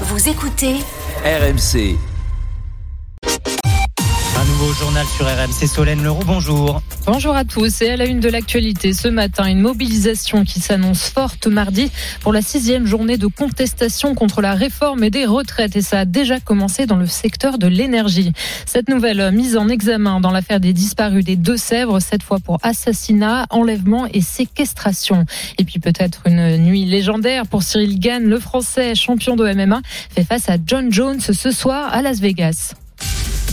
Vous écoutez RMC. Nouveau journal sur RMC Solène Leroux, bonjour. Bonjour à tous et à la une de l'actualité ce matin, une mobilisation qui s'annonce forte mardi pour la sixième journée de contestation contre la réforme des retraites et ça a déjà commencé dans le secteur de l'énergie. Cette nouvelle mise en examen dans l'affaire des disparus des Deux-Sèvres, cette fois pour assassinat, enlèvement et séquestration. Et puis peut-être une nuit légendaire pour Cyril Gann, le français champion de MMA, fait face à John Jones ce soir à Las Vegas.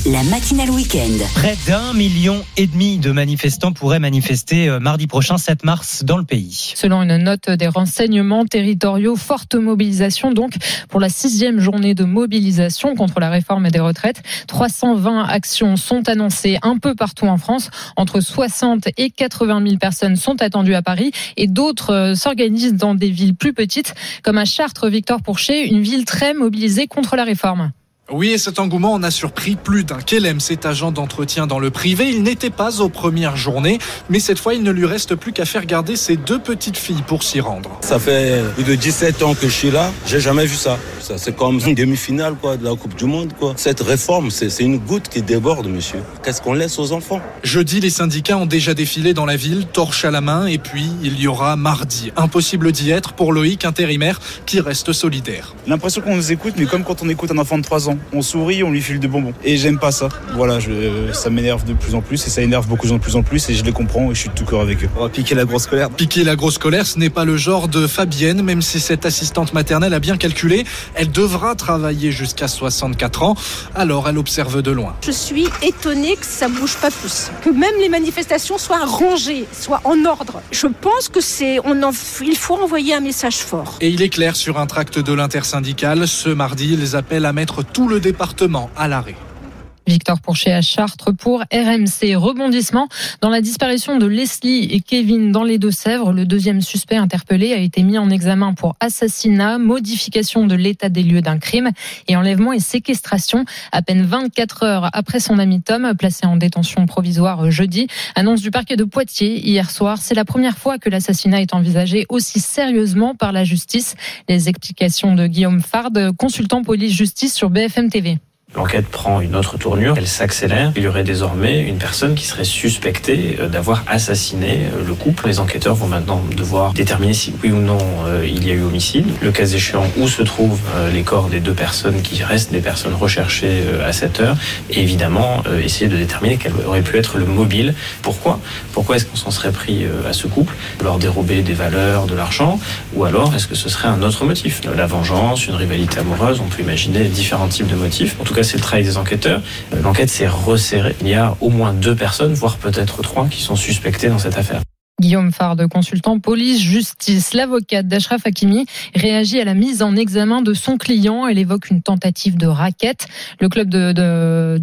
La matinale week-end. Près d'un million et demi de manifestants pourraient manifester euh, mardi prochain, 7 mars, dans le pays. Selon une note des renseignements territoriaux, forte mobilisation donc pour la sixième journée de mobilisation contre la réforme des retraites. 320 actions sont annoncées un peu partout en France. Entre 60 et 80 000 personnes sont attendues à Paris et d'autres euh, s'organisent dans des villes plus petites comme à Chartres, Victor Pourchet, une ville très mobilisée contre la réforme. Oui, et cet engouement en a surpris plus d'un. Kelem, cet agent d'entretien dans le privé, il n'était pas aux premières journées, mais cette fois, il ne lui reste plus qu'à faire garder ses deux petites filles pour s'y rendre. Ça fait plus de 17 ans que je suis là, j'ai jamais vu ça. ça c'est comme une demi-finale quoi, de la Coupe du Monde. Quoi. Cette réforme, c'est c'est une goutte qui déborde, monsieur. Qu'est-ce qu'on laisse aux enfants? Jeudi, les syndicats ont déjà défilé dans la ville, torche à la main, et puis il y aura mardi. Impossible d'y être pour Loïc, intérimaire, qui reste solidaire. L'impression qu'on nous écoute, mais comme quand on écoute un enfant de 3 ans. On sourit, on lui file de bonbons. Et j'aime pas ça. Voilà, je, ça m'énerve de plus en plus et ça énerve beaucoup de gens de plus en plus et je les comprends et je suis de tout cœur avec eux. On va piquer la grosse colère. Piquer la grosse colère, ce n'est pas le genre de Fabienne, même si cette assistante maternelle a bien calculé. Elle devra travailler jusqu'à 64 ans, alors elle observe de loin. Je suis étonnée que ça bouge pas plus, que même les manifestations soient rangées, soient en ordre. Je pense que c'est, on en, il faut envoyer un message fort. Et il est clair sur un tract de l'intersyndicale, ce mardi, ils appellent à mettre tout le département à l'arrêt. Victor Pourchet à Chartres pour RMC. Rebondissement dans la disparition de Leslie et Kevin dans les Deux-Sèvres. Le deuxième suspect interpellé a été mis en examen pour assassinat, modification de l'état des lieux d'un crime et enlèvement et séquestration. À peine 24 heures après son ami Tom, placé en détention provisoire jeudi, annonce du parquet de Poitiers hier soir. C'est la première fois que l'assassinat est envisagé aussi sérieusement par la justice. Les explications de Guillaume Fard, consultant police-justice sur BFM TV. L'enquête prend une autre tournure, elle s'accélère. Il y aurait désormais une personne qui serait suspectée euh, d'avoir assassiné euh, le couple. Les enquêteurs vont maintenant devoir déterminer si oui ou non euh, il y a eu homicide. Le cas échéant, où se trouvent les corps des deux personnes qui restent des personnes recherchées à cette heure. Et évidemment, essayer de déterminer quel aurait pu être le mobile. Pourquoi? Pourquoi est-ce qu'on s'en serait pris à ce couple? Leur dérober des valeurs, de l'argent? Ou alors est-ce que ce serait un autre motif? La vengeance, une rivalité amoureuse, on peut imaginer différents types de motifs. En tout cas, c'est le travail des enquêteurs. L'enquête s'est resserrée. Il y a au moins deux personnes, voire peut-être trois, qui sont suspectées dans cette affaire. Guillaume Fard, consultant police-justice. L'avocate d'Ashraf Hakimi réagit à la mise en examen de son client. Elle évoque une tentative de raquette. Le club de,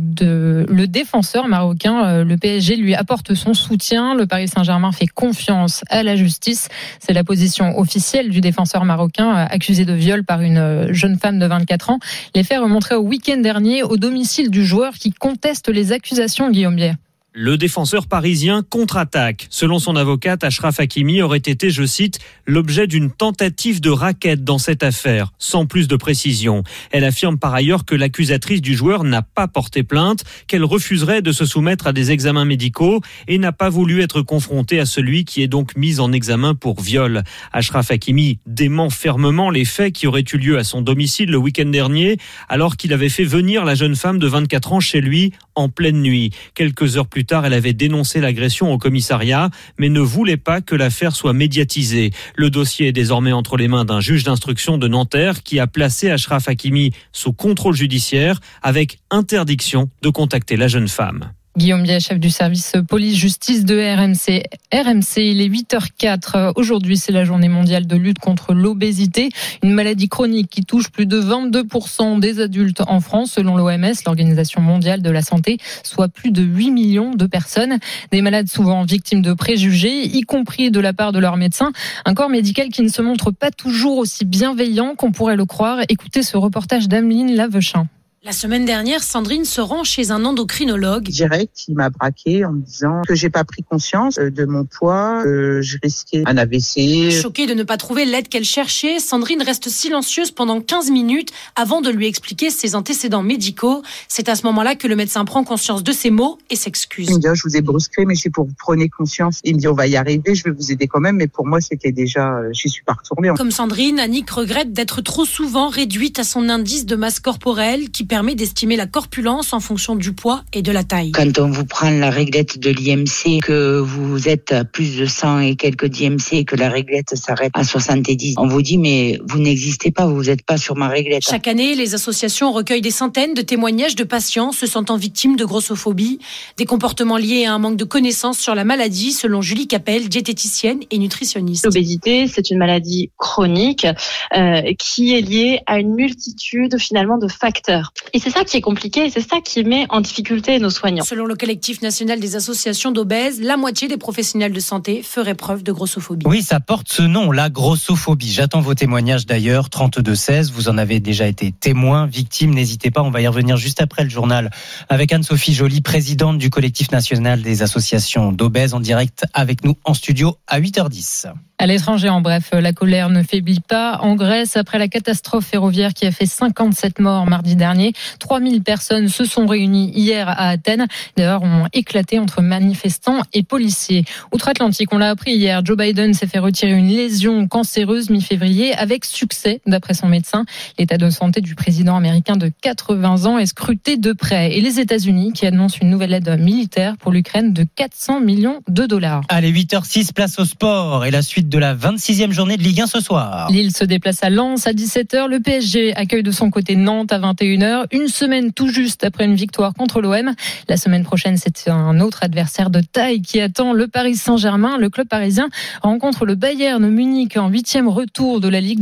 le défenseur marocain, euh, le PSG, lui apporte son soutien. Le Paris Saint-Germain fait confiance à la justice. C'est la position officielle du défenseur marocain euh, accusé de viol par une euh, jeune femme de 24 ans. Les faits remontraient au week-end dernier au domicile du joueur qui conteste les accusations, Guillaume Bière. Le défenseur parisien contre-attaque. Selon son avocate, Ashraf Hakimi aurait été, je cite, l'objet d'une tentative de raquette dans cette affaire, sans plus de précision. Elle affirme par ailleurs que l'accusatrice du joueur n'a pas porté plainte, qu'elle refuserait de se soumettre à des examens médicaux et n'a pas voulu être confrontée à celui qui est donc mis en examen pour viol. Ashraf Hakimi dément fermement les faits qui auraient eu lieu à son domicile le week-end dernier, alors qu'il avait fait venir la jeune femme de 24 ans chez lui en pleine nuit. Quelques heures plus tard, elle avait dénoncé l'agression au commissariat, mais ne voulait pas que l'affaire soit médiatisée. Le dossier est désormais entre les mains d'un juge d'instruction de Nanterre qui a placé Ashraf Hakimi sous contrôle judiciaire avec interdiction de contacter la jeune femme. Guillaume Biet, chef du service police-justice de RMC. RMC, il est 8h04. Aujourd'hui, c'est la journée mondiale de lutte contre l'obésité, une maladie chronique qui touche plus de 22% des adultes en France, selon l'OMS, l'Organisation mondiale de la santé, soit plus de 8 millions de personnes. Des malades souvent victimes de préjugés, y compris de la part de leurs médecins. Un corps médical qui ne se montre pas toujours aussi bienveillant qu'on pourrait le croire. Écoutez ce reportage d'Ameline Lavechin. La semaine dernière, Sandrine se rend chez un endocrinologue. Direct, il m'a braqué en me disant que j'ai pas pris conscience euh, de mon poids, que je risquais un AVC. Choquée de ne pas trouver l'aide qu'elle cherchait, Sandrine reste silencieuse pendant 15 minutes avant de lui expliquer ses antécédents médicaux. C'est à ce moment-là que le médecin prend conscience de ses mots et s'excuse. Il me dit, oh, je vous ai brusqué, mais c'est pour vous preniez conscience. Il me dit, on va y arriver, je vais vous aider quand même, mais pour moi, c'était déjà, euh, je suis pas retournée. Comme Sandrine, Annick regrette d'être trop souvent réduite à son indice de masse corporelle qui permet d'estimer la corpulence en fonction du poids et de la taille. Quand on vous prend la réglette de l'IMC, que vous êtes à plus de 100 et quelques d'IMC et que la réglette s'arrête à 70, on vous dit mais vous n'existez pas, vous n'êtes pas sur ma réglette. Chaque année, les associations recueillent des centaines de témoignages de patients se sentant victimes de grossophobie, des comportements liés à un manque de connaissances sur la maladie, selon Julie Capel, diététicienne et nutritionniste. L'obésité, c'est une maladie chronique euh, qui est liée à une multitude finalement de facteurs. Et c'est ça qui est compliqué et c'est ça qui met en difficulté nos soignants. Selon le collectif national des associations d'obèses, la moitié des professionnels de santé feraient preuve de grossophobie. Oui, ça porte ce nom, la grossophobie. J'attends vos témoignages d'ailleurs, 32-16. Vous en avez déjà été témoin, victime. N'hésitez pas, on va y revenir juste après le journal avec Anne-Sophie Joly, présidente du collectif national des associations d'obèses, en direct avec nous en studio à 8h10. À l'étranger, en bref, la colère ne faiblit pas. En Grèce, après la catastrophe ferroviaire qui a fait 57 morts mardi dernier, 3000 personnes se sont réunies hier à Athènes. D'ailleurs, ont éclaté entre manifestants et policiers. Outre-Atlantique, on l'a appris hier, Joe Biden s'est fait retirer une lésion cancéreuse mi-février avec succès, d'après son médecin. L'état de santé du président américain de 80 ans est scruté de près. Et les États-Unis qui annoncent une nouvelle aide militaire pour l'Ukraine de 400 millions de dollars. Allez, 8h06, place au sport et la suite de la 26e journée de Ligue 1 ce soir. Lille se déplace à Lens à 17h. Le PSG accueille de son côté Nantes à 21h. Une semaine tout juste après une victoire contre l'OM. La semaine prochaine, c'est un autre adversaire de taille qui attend le Paris Saint-Germain. Le club parisien rencontre le Bayern Munich en huitième retour de la Ligue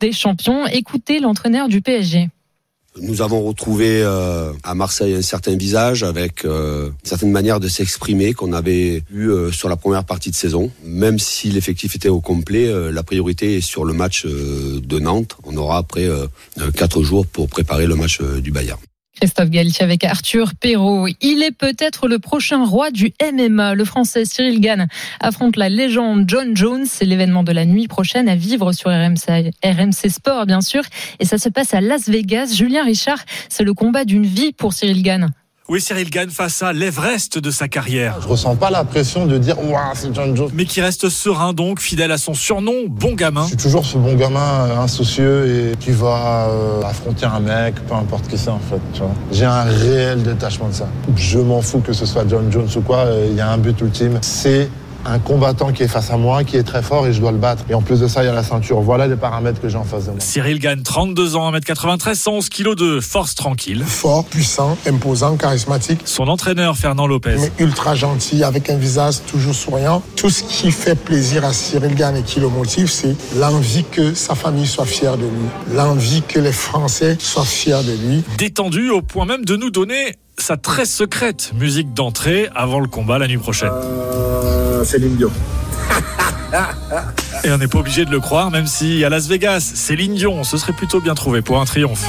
des Champions. Écoutez l'entraîneur du PSG. Nous avons retrouvé euh, à Marseille un certain visage avec euh, une certaine manière de s'exprimer qu'on avait eu euh, sur la première partie de saison. Même si l'effectif était au complet, la priorité est sur le match de Nantes. On aura après quatre jours pour préparer le match du Bayern. Christophe Galtier avec Arthur Perrault. Il est peut-être le prochain roi du MMA. Le français Cyril Gann affronte la légende John Jones. C'est l'événement de la nuit prochaine à vivre sur RMC, Sport, bien sûr. Et ça se passe à Las Vegas. Julien Richard, c'est le combat d'une vie pour Cyril Gann. Oui, Cyril gagne face à l'Everest de sa carrière. Je ressens pas la pression de dire Waouh, c'est John Jones. Mais qui reste serein donc, fidèle à son surnom, bon gamin. Je suis toujours ce bon gamin euh, insoucieux et qui va euh, affronter un mec, peu importe qui c'est en fait. J'ai un réel détachement de ça. Je m'en fous que ce soit John Jones ou quoi. Euh, il y a un but ultime, c'est un combattant qui est face à moi, qui est très fort et je dois le battre. Et en plus de ça, il y a la ceinture. Voilà les paramètres que j'ai en face de moi. Cyril gagne 32 ans, 1m93, 111 kg de force tranquille. Fort, puissant, imposant, charismatique. Son entraîneur, Fernand Lopez. Mais ultra gentil, avec un visage toujours souriant. Tout ce qui fait plaisir à Cyril Gann et qui le motive, c'est l'envie que sa famille soit fière de lui. L'envie que les Français soient fiers de lui. Détendu au point même de nous donner sa très secrète musique d'entrée avant le combat la nuit prochaine. Euh, Céline Dion. Et on n'est pas obligé de le croire, même si à Las Vegas, Céline Dion, ce serait plutôt bien trouvé pour un triomphe.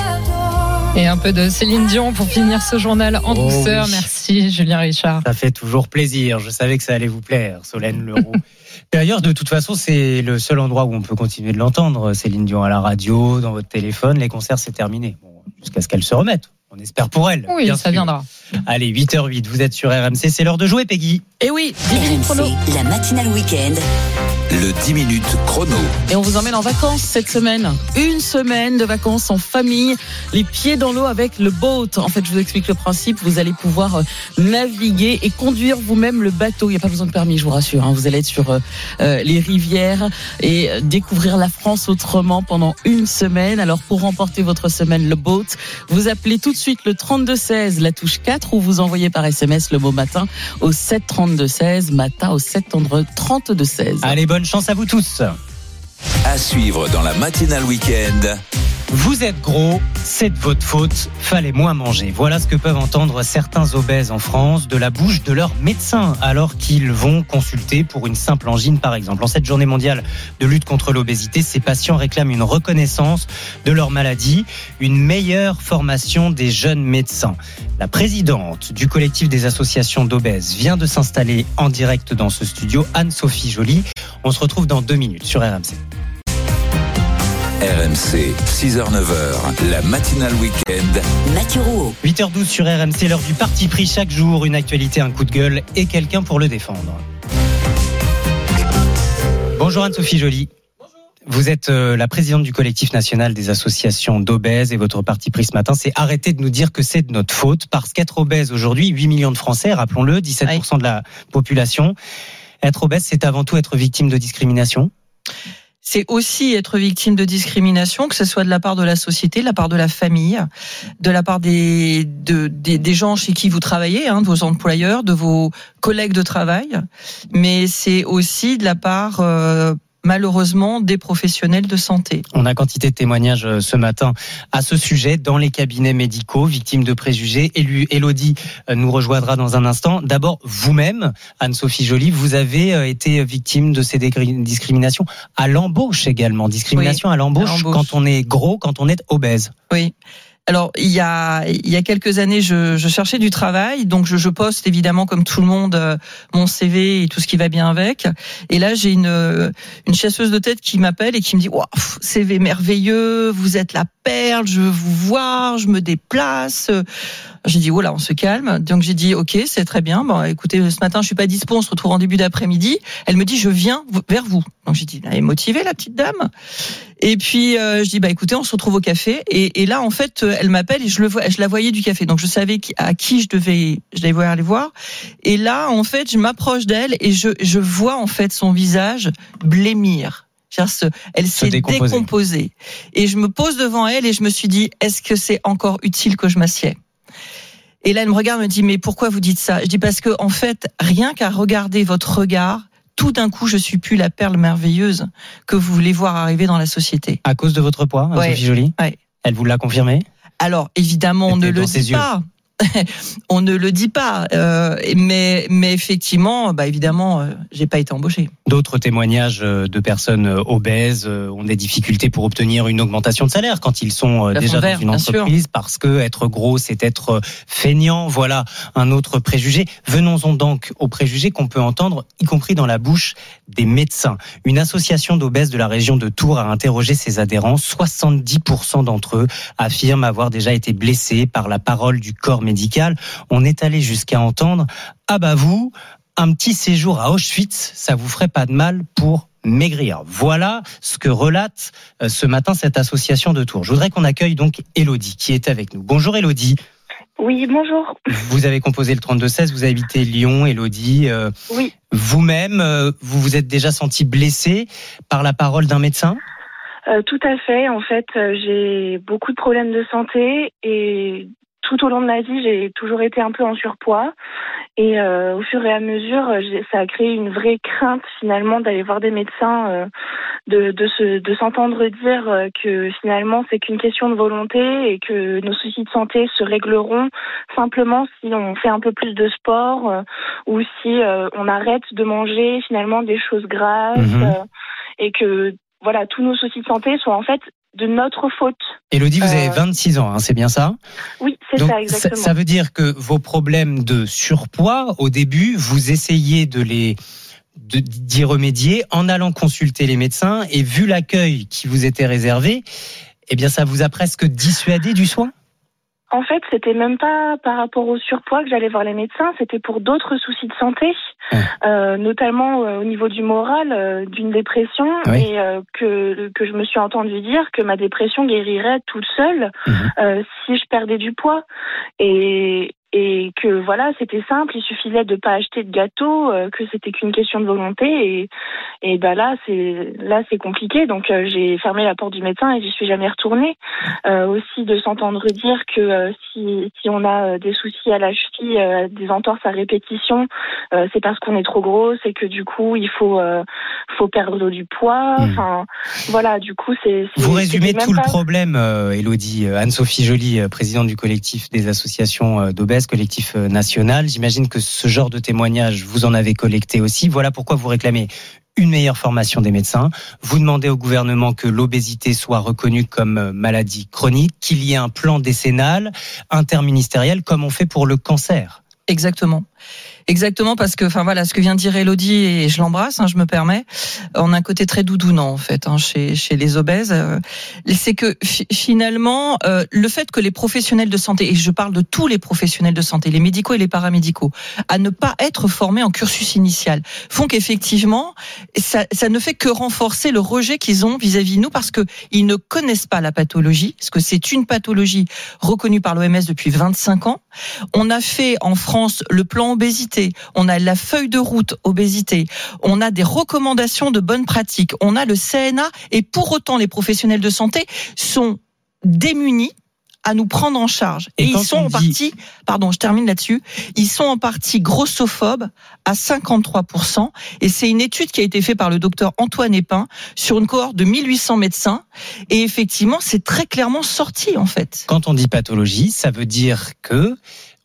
Et un peu de Céline Dion pour finir ce journal en Oh douceur. oui. Merci Julien Richard. Ça fait toujours plaisir. Je savais que ça allait vous plaire, Solène Leroux. D'ailleurs, de toute façon, c'est le seul endroit où on peut continuer de l'entendre. Céline Dion à la radio, dans votre téléphone. Les concerts, c'est terminé. Bon, Jusqu'à ce qu'elle se remette. On espère pour elle. Oui, bien ça sûr. viendra. Allez, 8h08, vous êtes sur RMC. C'est l'heure de jouer, Peggy. Et oui, RMC, la matinale week-end. Le 10 minutes chrono. Et on vous emmène en vacances cette semaine. Une semaine de vacances en famille, les pieds dans l'eau avec le boat. En fait, je vous explique le principe. Vous allez pouvoir euh, naviguer et conduire vous-même le bateau. Il n'y a pas besoin de permis, je vous rassure. hein. Vous allez être sur euh, euh, les rivières et découvrir la France autrement pendant une semaine. Alors, pour remporter votre semaine, le boat, vous appelez tout de suite le 3216, la touche 4, ou vous envoyez par SMS le mot matin au 73216, matin au 73216. Allez, bonne chance à vous tous. À suivre dans la matinale week-end. Vous êtes gros, c'est de votre faute, fallait moins manger. Voilà ce que peuvent entendre certains obèses en France de la bouche de leurs médecins alors qu'ils vont consulter pour une simple angine par exemple. En cette journée mondiale de lutte contre l'obésité, ces patients réclament une reconnaissance de leur maladie, une meilleure formation des jeunes médecins. La présidente du collectif des associations d'obèses vient de s'installer en direct dans ce studio, Anne-Sophie Joly. On se retrouve dans deux minutes sur RMC. RMC, 6h-9h, la matinale week-end. Mathieu Rouault. 8h12 sur RMC, l'heure du parti pris chaque jour, une actualité, un coup de gueule et quelqu'un pour le défendre. Bonjour Anne-Sophie Joly. Vous êtes euh, la présidente du collectif national des associations d'obèses et votre parti pris ce matin, c'est arrêter de nous dire que c'est de notre faute parce qu'être obèse aujourd'hui, 8 millions de Français, rappelons-le, 17% de la population. Être obèse, c'est avant tout être victime de discrimination? C'est aussi être victime de discrimination, que ce soit de la part de la société, de la part de la famille, de la part des, de, des, gens chez qui vous travaillez, hein, de vos employeurs, de vos collègues de travail, mais c'est aussi de la part euh, malheureusement des professionnels de santé. On a quantité de témoignages euh, ce matin à ce sujet dans les cabinets médicaux, victimes de préjugés. Elodie euh, nous rejoindra dans un instant. D'abord, vous-même, Anne-Sophie Joly, vous avez euh, été victime de ces discriminations à l'embauche également. Discrimination à l'embauche quand on est gros, quand on est obèse. Oui. Alors il y a il y a quelques années, je, cherchais du travail, donc je, je, poste évidemment comme tout le monde euh, mon CV et tout ce qui va bien avec. Et là j'ai une euh, une chasseuse de tête qui m'appelle et qui me dit wow, CV merveilleux, vous êtes la perle, je veux vous voir, je me déplace. J'ai dit voilà, on se calme. Donc j'ai dit ok, c'est très bien. Bon, écoutez, ce matin je suis pas dispo, on se retrouve en début d'après-midi. Elle me dit je viens vers vous. Donc j'ai dit elle est motivée la petite dame. Et puis euh, je dis bah écoutez, on se retrouve au café. Et, et là en fait elle m'appelle et je le vois, je la voyais du café. Donc je savais à qui je devais, je devais aller voir. Et là en fait je m'approche d'elle et je je vois en fait son visage blêmir elle s'est décomposée. Et je me pose devant elle et je me suis dit, est-ce que c'est encore utile que je m'assieds? Et là, elle me regarde, me dit, mais pourquoi vous dites ça? Je dis parce que en fait, rien qu'à regarder votre regard, tout d'un coup, je suis plus la perle merveilleuse que vous voulez voir arriver dans la société. À cause de votre poids, ouais. Sophie Jolie ouais. Elle vous l'a confirmé? Alors, évidemment, on ne le dit pas. on ne le dit pas, euh, mais mais effectivement, bah évidemment, euh, j'ai pas été embauché. D'autres témoignages euh, de personnes obèses ont des difficultés pour obtenir une augmentation de salaire quand ils sont déjà dans une entreprise parce que être gros c'est être feignant. Voilà un autre préjugé. Venons-en donc aux préjugés qu'on peut entendre, y compris dans la bouche des médecins. Une association d'obèses de la région de Tours a interrogé ses adhérents. 70% d'entre eux affirment avoir déjà été blessés par la parole du corps médical. On est allé jusqu'à entendre ah bah vous, un petit séjour à Auschwitz, ça vous ferait pas de mal pour maigrir. Voilà ce que relate euh, ce matin cette association de Tours. Je voudrais qu'on accueille donc Elodie qui est avec nous. Bonjour Elodie. Oui, bonjour. Vous avez composé le 32-16, vous habitez Lyon, Elodie. Euh, oui. Vous-même, euh, vous vous êtes déjà senti blessée par la parole d'un médecin? Tout à fait. En fait, j'ai beaucoup de problèmes de santé et tout au long de ma vie, j'ai toujours été un peu en surpoids. Et euh, au fur et à mesure, ça a créé une vraie crainte finalement d'aller voir des médecins, euh, de, de, se, de s'entendre dire euh, que finalement c'est qu'une question de volonté et que nos soucis de santé se régleront simplement si on fait un peu plus de sport euh, ou si euh, on arrête de manger finalement des choses grasses Mhm. et que voilà tous nos soucis de santé soient en fait de notre faute. Elodie, vous avez Euh, 26 ans, hein, c'est bien ça? Oui, c'est ça exactement. ça veut dire que vos problèmes de surpoids, au début, vous essayez de les d'y remédier en allant consulter les médecins et vu l'accueil qui vous était réservé, eh bien ça vous a presque dissuadé du soin? En fait, c'était même pas par rapport au surpoids que j'allais voir les médecins, c'était pour d'autres soucis de santé, euh, notamment euh, au niveau du moral, euh, d'une dépression, Oui. et euh, que, que je me suis entendu dire que ma dépression guérirait toute seule Mhm. euh, si je perdais du poids. Et, et que voilà, c'était simple, il suffisait de pas acheter de gâteau, euh, que c'était qu'une question de volonté et et ben là c'est là c'est compliqué donc euh, j'ai fermé la porte du médecin et j'y suis jamais retournée. Euh, aussi de s'entendre dire que euh, si si on a des soucis à la cheville, des entorses à répétition, c'est parce qu'on est trop grosse et que du coup il faut faut perdre du poids. Hmm. Enfin voilà, du coup c'est c'est- Vous résumez tout le problème, euh, Elodie. Anne-Sophie Joly, présidente du collectif des associations euh, collectif euh, national. J'imagine que ce genre de témoignages, vous en avez collecté aussi. Voilà pourquoi vous réclamez une meilleure formation des médecins. Vous demandez au gouvernement que l'obésité soit reconnue comme euh, maladie chronique, qu'il y ait un plan décennal, interministériel, comme on fait pour le cancer. Exactement. Exactement parce que, enfin voilà, ce que vient de dire Elodie et je l'embrasse, hein, je me permets. On a un côté très doudounant en fait hein, chez chez les obèses. Euh, C'est que fi- finalement, euh, le fait que les professionnels de santé, et je parle de tous les professionnels de santé, les médicaux et les paramédicaux, à ne pas être formés en cursus initial, font qu'effectivement, ça, ça ne fait que renforcer le rejet qu'ils ont vis-à-vis de nous parce que ils ne connaissent pas la pathologie, parce que c'est une pathologie reconnue par l'OMS depuis 25 ans. On a fait en France le plan obésité, on a la feuille de route obésité, on a des recommandations de bonnes pratiques, on a le CNA et pour autant les professionnels de santé sont démunis à nous prendre en charge. Et, ils sont on en partie, pardon, je termine là-dessus, ils sont en partie grossophobes à 53%. Et c'est une étude qui a été faite par le docteur Antoine Epin sur une cohorte de 1800 médecins. Et effectivement, c'est très clairement sorti, en fait. Quand on dit pathologie, ça veut dire que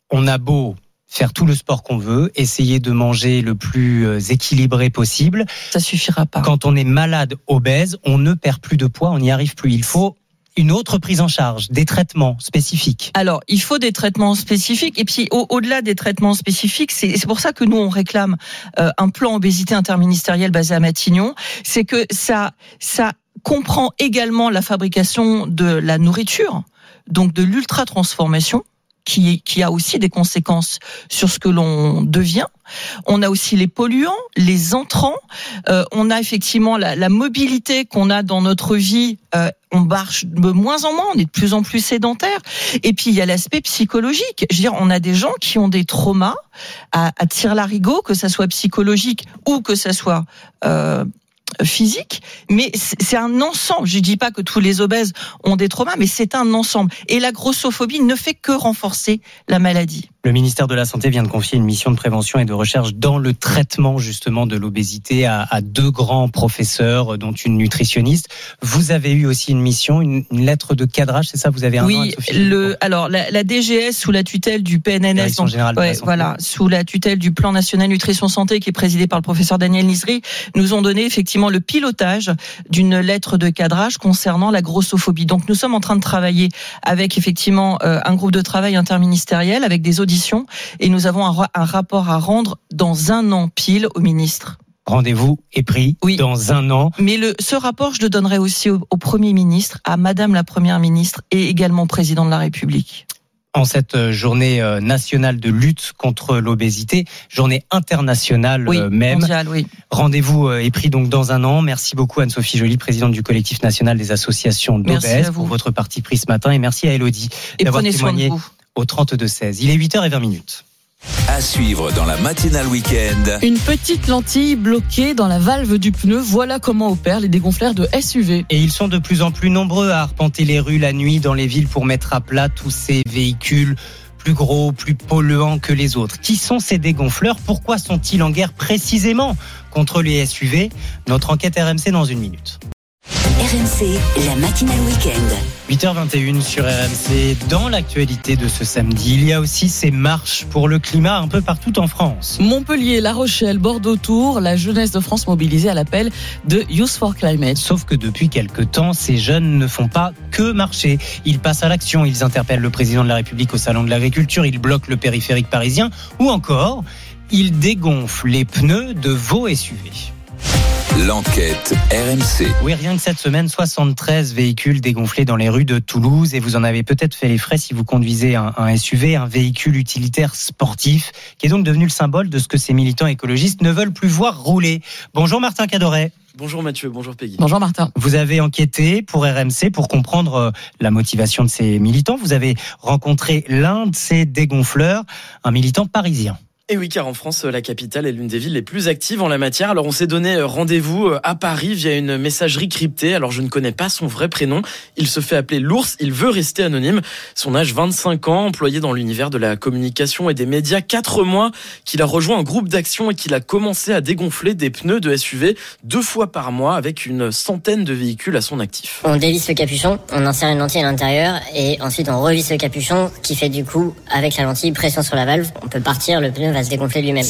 on a beau faire tout le sport qu'on veut, essayer de manger le plus euh, équilibré possible. Ça suffira pas. Quand on est malade, obèse, on ne perd plus de poids, on n'y arrive plus. Il faut une autre prise en charge, des traitements spécifiques. Alors, il faut des traitements spécifiques. Et puis, au- au-delà des traitements spécifiques, c'est c'est pour ça que nous, on réclame euh, un plan obésité interministériel basé à Matignon. C'est que ça, ça comprend également la fabrication de la nourriture, donc de l'ultra-transformation. Qui, qui a aussi des conséquences sur ce que l'on devient. On a aussi les polluants, les entrants. Euh, on a effectivement la, la mobilité qu'on a dans notre vie. Euh, on marche de moins en moins, on est de plus en plus sédentaire. Et puis il y a l'aspect psychologique. Je veux dire, on a des gens qui ont des traumas à, à tir larigot, que ça soit psychologique ou que ça soit euh, physique, mais c'est un ensemble. Je dis pas que tous les obèses ont des traumas, mais c'est un ensemble. Et la grossophobie ne fait que renforcer la maladie. Le ministère de la Santé vient de confier une mission de prévention et de recherche dans le traitement justement de l'obésité à, à deux grands professeurs, dont une nutritionniste. Vous avez eu aussi une mission, une, une lettre de cadrage, c'est ça? Vous avez un Oui, le alors la, la DGS sous la tutelle du PNNS, donc, ouais, voilà, sous la tutelle du Plan national nutrition santé qui est présidé par le professeur Daniel Nisri, nous ont donné effectivement le pilotage d'une lettre de cadrage concernant la grossophobie. Donc nous sommes en train de travailler avec effectivement euh, un groupe de travail interministériel avec des auditions et nous avons un, ra- un rapport à rendre dans un an pile au ministre. Rendez-vous est pris dans un an. Mais le, ce rapport, je le donnerai aussi au, au Premier ministre, à Madame la Première ministre et également au Président de la République. En cette euh, journée euh, nationale de lutte contre l'obésité, journée internationale Oui, euh, même. oui. Rendez-vous est pris donc dans un an. Merci beaucoup Anne-Sophie Joly, présidente du collectif national des associations d'obèses, pour votre parti pris ce matin. Et merci à Elodie d'avoir prenez soin de témoigné vous. Au 32-16. Il est 8h20 minutes. À suivre dans la matinale week-end. Une petite lentille bloquée dans la valve du pneu, voilà comment opèrent les dégonfleurs de SUV. Et ils sont de plus en plus nombreux à arpenter les rues la nuit dans les villes pour mettre à plat tous ces véhicules plus gros, plus polluants que les autres. Qui sont ces dégonfleurs? Pourquoi sont-ils en guerre précisément contre les SUV Notre enquête RMC dans une minute. RMC, la matinale week-end. 8h21 sur RMC. Dans l'actualité de ce samedi, il y a aussi ces marches pour le climat un peu partout en France. Montpellier, La Rochelle, Bordeaux, Tours, la jeunesse de France mobilisée à l'appel de Youth for Climate. Sauf que depuis quelque temps, ces jeunes ne font pas que marcher. Ils passent à l'action, ils interpellent le président de la République au salon de l'agriculture, ils bloquent le périphérique parisien ou encore, ils dégonflent les pneus de vos SUV. L'enquête RMC. Oui, rien que cette semaine, 73 véhicules dégonflés dans les rues de Toulouse et vous en avez peut-être fait les frais si vous conduisez un, un SUV, un véhicule utilitaire sportif, qui est donc devenu le symbole de ce que ces militants écologistes ne veulent plus voir rouler. Bonjour Martin Cadoret. Bonjour Mathieu, bonjour Peggy. Bonjour Martin. Vous avez enquêté pour RMC pour comprendre euh, la motivation de ces militants. Vous avez rencontré l'un de ces dégonfleurs, un militant parisien. Et oui, car en France, la capitale est l'une des villes les plus actives en la matière. Alors on s'est donné euh, rendez-vous euh, à Paris via une messagerie cryptée. Alors je ne connais pas son vrai prénom. Il se fait appeler l'ours. Il veut rester anonyme. Son âge 25 ans, employé dans l'univers de la communication et des médias. 4 mois qu'il a rejoint un groupe d'action et qu'il a commencé à dégonfler des pneus de SUV deux fois par mois avec une centaine de véhicules à son actif. On dévisse le capuchon, on insère une lentille à l'intérieur et ensuite on revisse le capuchon qui fait du coup avec la lentille pression sur la valve. On peut partir, le pneu va se dégonfler lui-même.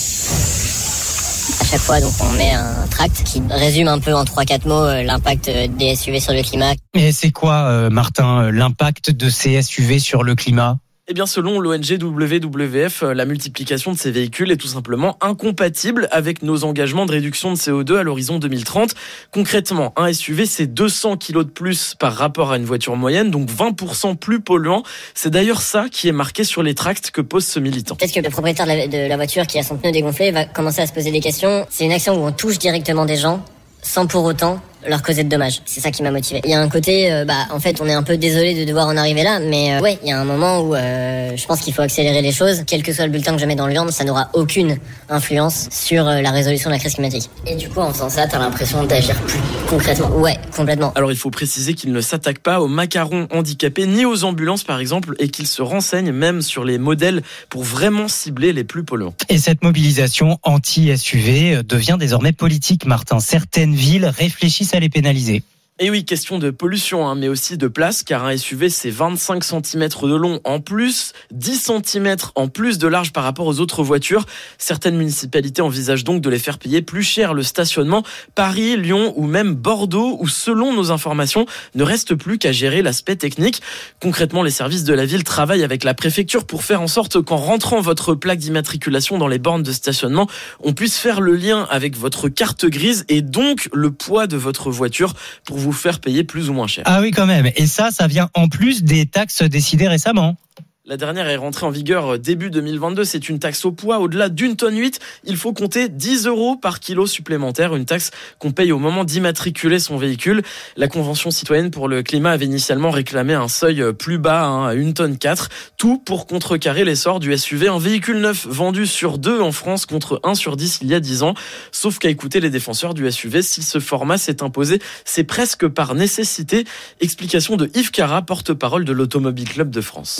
À chaque fois, donc, on met un tract qui résume un peu en 3-4 mots euh, l'impact euh, des SUV sur le climat. Et c'est quoi, euh, Martin, l'impact de ces SUV sur le climat? Eh bien, selon l'ONG WWF, euh, la multiplication de ces véhicules est tout simplement incompatible avec nos engagements de réduction de CO2 à l'horizon 2030. Concrètement, un SUV, c'est 200 kg de plus par rapport à une voiture moyenne, donc 20% plus polluant. C'est d'ailleurs ça qui est marqué sur les tracts que pose ce militant. Peut-être que le propriétaire de la, de la voiture qui a son pneu dégonflé va commencer à se poser des questions. C'est une action où on touche directement des gens sans pour autant leur causer de dommages. C'est ça qui m'a motivé. Il y a un côté, euh, bah, en fait, on est un peu désolé de devoir en arriver là, mais euh, ouais, il y a un moment où euh, je pense qu'il faut accélérer les choses. Quel que soit le bulletin que je mets dans le viande, ça n'aura aucune influence sur euh, la résolution de la crise climatique. Et du coup, en faisant ça, t'as l'impression d'agir plus concrètement. Ouais, complètement. Alors il faut préciser qu'il ne s'attaque pas aux macarons handicapés ni aux ambulances par exemple et qu'il se renseigne même sur les modèles pour vraiment cibler les plus polluants. Et cette mobilisation anti-SUV devient désormais politique, Martin. Certaines villes réfléchissent à les pénaliser. Et oui, question de pollution, hein, mais aussi de place, car un SUV, c'est 25 cm de long en plus, 10 cm en plus de large par rapport aux autres voitures. Certaines municipalités envisagent donc de les faire payer plus cher le stationnement. Paris, Lyon ou même Bordeaux, où selon nos informations, ne reste plus qu'à gérer l'aspect technique. Concrètement, les services de la ville travaillent avec la préfecture pour faire en sorte qu'en rentrant votre plaque d'immatriculation dans les bornes de stationnement, on puisse faire le lien avec votre carte grise et donc le poids de votre voiture pour vous faire payer plus ou moins cher. Ah oui, quand même. Et ça, ça vient en plus des taxes décidées récemment. La dernière est rentrée en vigueur début 2022. C'est une taxe au poids. Au-delà d'une tonne 8, il faut compter 10 euros par kilo supplémentaire. Une taxe qu'on paye au moment d'immatriculer son véhicule. La Convention citoyenne pour le climat avait initialement réclamé un seuil plus bas, hein, à une tonne 4. Tout pour contrecarrer l'essor du SUV. Un véhicule neuf vendu sur deux en France contre 1 sur 10 il y a 10 ans. Sauf qu'à écouter les défenseurs du SUV, si ce format s'est imposé, c'est presque par nécessité. Explication de Yves Cara, porte-parole de l'Automobile Club de France.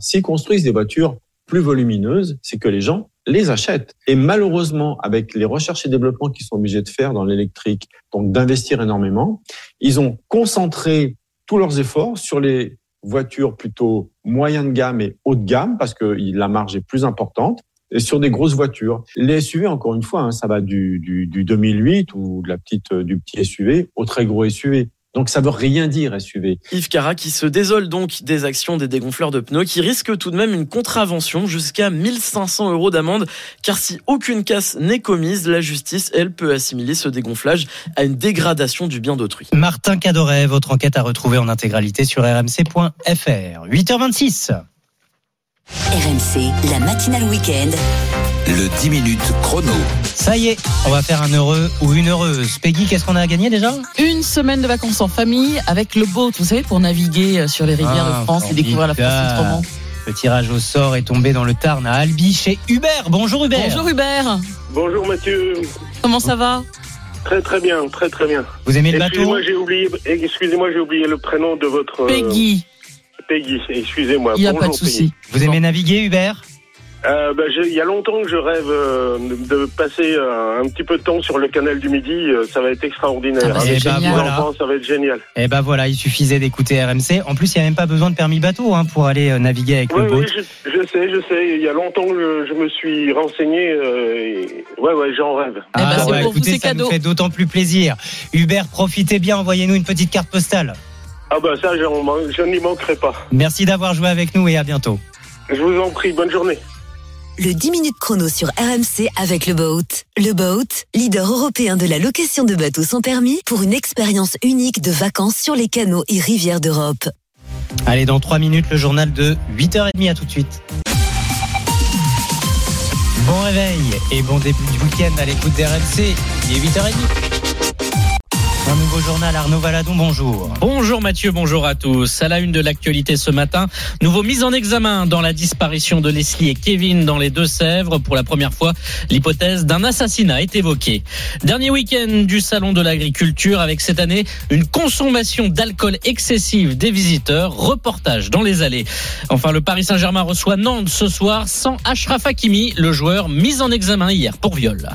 S'ils construisent des voitures plus volumineuses, c'est que les gens les achètent. Et malheureusement, avec les recherches et développements qu'ils sont obligés de faire dans l'électrique, donc d'investir énormément, ils ont concentré tous leurs efforts sur les voitures plutôt moyen de gamme et haut de gamme, parce que la marge est plus importante, et sur des grosses voitures. Les SUV, encore une fois, hein, ça va du, du, du 2008 ou de la petite, du petit SUV au très gros SUV. Donc ça veut rien dire SUV. Yves Cara qui se désole donc des actions des dégonfleurs de pneus qui risquent tout de même une contravention jusqu'à 1500 euros d'amende car si aucune casse n'est commise, la justice, elle, peut assimiler ce dégonflage à une dégradation du bien d'autrui. Martin Cadoret, votre enquête à retrouver en intégralité sur rmc.fr. 8h26. RMC, la matinale week-end. Le 10 minutes chrono. Ça y est, on va faire un heureux ou une heureuse. Peggy, qu'est-ce qu'on a gagné déjà? Une semaine de vacances en famille avec le boat, vous savez, pour naviguer sur les rivières Ah, de France et découvrir la France autrement. Le tirage au sort est tombé dans le Tarn à Albi chez Hubert. Bonjour Hubert. Bonjour Hubert. Bonjour Mathieu. Comment ça va? Très très bien, très très bien. Vous aimez le bateau? Excusez-moi, j'ai oublié, excusez-moi, j'ai oublié le prénom de votre. euh, Peggy. Peggy, excusez-moi. Il n'y a Bonjour, pas de souci. Vous aimez naviguer Hubert? Euh, bah, il y a longtemps que je rêve euh, de passer euh, un petit peu de temps sur le canal du Midi. euh, ça va être extraordinaire. Ah bah, Avec les génial. voilà. enfants, ça va être génial. Eh ben voilà, il suffisait d'écouter RMC. En plus, il n'y a même pas besoin de permis bateau hein, pour aller euh, naviguer avec Oui, le boat. oui, je, je sais, je sais. Il y a longtemps que je, je me suis renseigné. euh, et- Ouais, ouais, j'en rêve. Ah, c'est bah, pour vous, écoutez, ça nous fait d'autant plus plaisir. Hubert, profitez bien, envoyez-nous une petite carte postale. Ah bah ça, je n'y manquerai pas. Merci d'avoir joué avec nous et à bientôt. Je vous en prie, bonne journée. Le 10 minutes chrono sur RMC avec le Boat. Le Boat, leader européen de la location de bateaux sans permis pour une expérience unique de vacances sur les canaux et rivières d'Europe. Allez, dans 3 minutes, le journal de 8h30. À tout de suite. Bon réveil et bon début du week-end à l'écoute d'RMC. Il est 8h30. Un nouveau journal, Arnaud Valadon, bonjour. Bonjour Mathieu, bonjour à tous. À la une de l'actualité ce matin, nouveau mise en examen dans la disparition de Leslie et Kevin dans les Deux-Sèvres. Pour la première fois, l'hypothèse d'un assassinat est évoquée. Dernier week-end du Salon de l'Agriculture avec cette année une consommation d'alcool excessive des visiteurs. Reportage dans les allées. Enfin, le Paris Saint-Germain reçoit Nantes ce soir sans Ashraf Hakimi, le joueur mis en examen hier pour viol.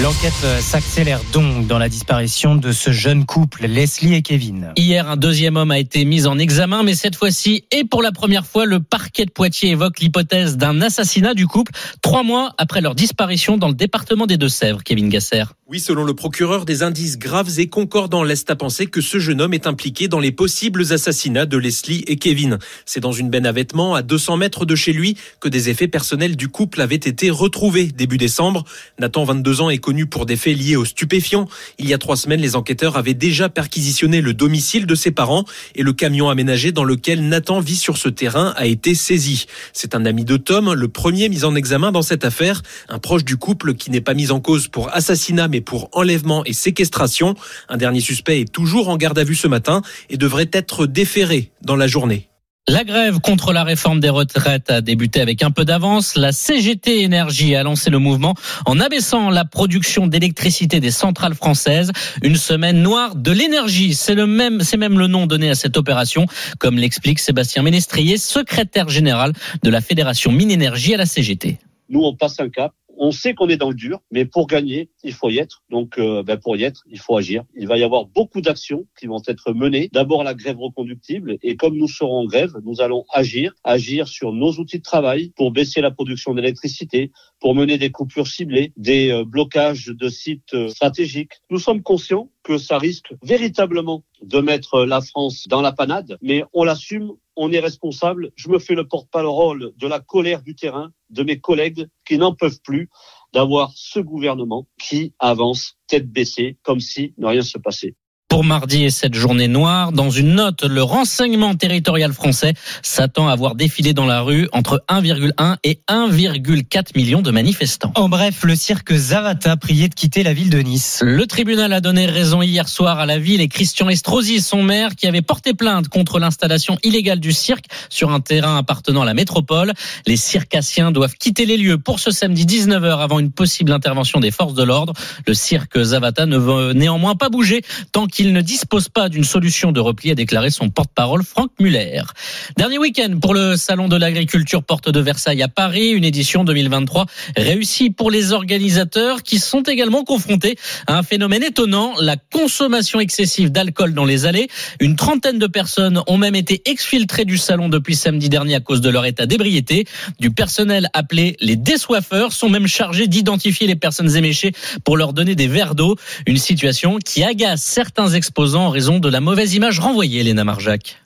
L'enquête euh, s'accélère donc dans la disparition de ce jeune couple, Leslie et Kevin. Hier, un deuxième homme a été mis en examen, mais cette fois-ci, et pour la première fois, le parquet de Poitiers évoque l'hypothèse d'un assassinat du couple, trois mois après leur disparition dans le département des Deux-Sèvres. Kevin Gasser. Oui, selon le procureur, des indices graves et concordants laissent à penser que ce jeune homme est impliqué dans les possibles assassinats de Leslie et Kevin. C'est dans une benne à vêtements à 200 mètres de chez lui que des effets personnels du couple avaient été retrouvés début décembre. Nathan, 22 ans, est connu pour des faits liés aux stupéfiants. Il y a trois semaines, les enquêteurs avaient déjà perquisitionné le domicile de ses parents et le camion aménagé dans lequel Nathan vit sur ce terrain a été saisi. C'est un ami de Tom, le premier mis en examen dans cette affaire, un proche du couple qui n'est pas mis en cause pour assassinat mais pour enlèvement et séquestration. Un dernier suspect est toujours en garde à vue ce matin et devrait être déféré dans la journée. La grève contre la réforme des retraites a débuté avec un peu d'avance. La CGT Énergie a lancé le mouvement en abaissant la production d'électricité des centrales françaises. Une semaine noire de l'énergie. C'est le même, c'est même le nom donné à cette opération, comme l'explique Sébastien Ménestrier, secrétaire général de la Fédération Mine Énergie à la CGT. Nous, on passe un cap on sait qu'on est dans le dur, mais pour gagner, il faut y être. Donc, euh, ben pour y être, il faut agir. Il va y avoir beaucoup d'actions qui vont être menées. D'abord, la grève reconductible. Et comme nous serons en grève, nous allons agir, agir sur nos outils de travail pour baisser la production d'électricité, pour mener des coupures ciblées, des euh, blocages de sites euh, stratégiques. Nous sommes conscients que ça risque véritablement de mettre la France dans la panade, mais on l'assume, on est responsable. Je me fais le porte-parole de la colère du terrain, de mes collègues qui n'en peuvent plus d'avoir ce gouvernement qui avance tête baissée comme si ne rien se passait pour mardi et cette journée noire. Dans une note, le renseignement territorial français s'attend à voir défiler dans la rue entre 1,1 et 1,4 millions de manifestants. En bref, le cirque Zavata priait de quitter la ville de Nice. Le tribunal a donné raison hier soir à la ville et Christian Estrosi, son maire, qui avait porté plainte contre l'installation illégale du cirque sur un terrain appartenant à la métropole. Les circassiens doivent quitter les lieux pour ce samedi 19h avant une possible intervention des forces de l'ordre. Le cirque Zavata ne veut néanmoins pas bouger tant qu'il il ne dispose pas d'une solution de repli, a déclaré son porte-parole Franck Muller. Dernier week-end pour le Salon de l'agriculture Porte de Versailles à Paris, une édition 2023 réussie pour les organisateurs qui sont également confrontés à un phénomène étonnant, la consommation excessive d'alcool dans les allées. Une trentaine de personnes ont même été exfiltrées du salon depuis samedi dernier à cause de leur état d'ébriété. Du personnel appelé les désoiffeurs sont même chargés d'identifier les personnes éméchées pour leur donner des verres d'eau. Une situation qui agace certains exposants en raison de la mauvaise image renvoyée, Léna Marjac.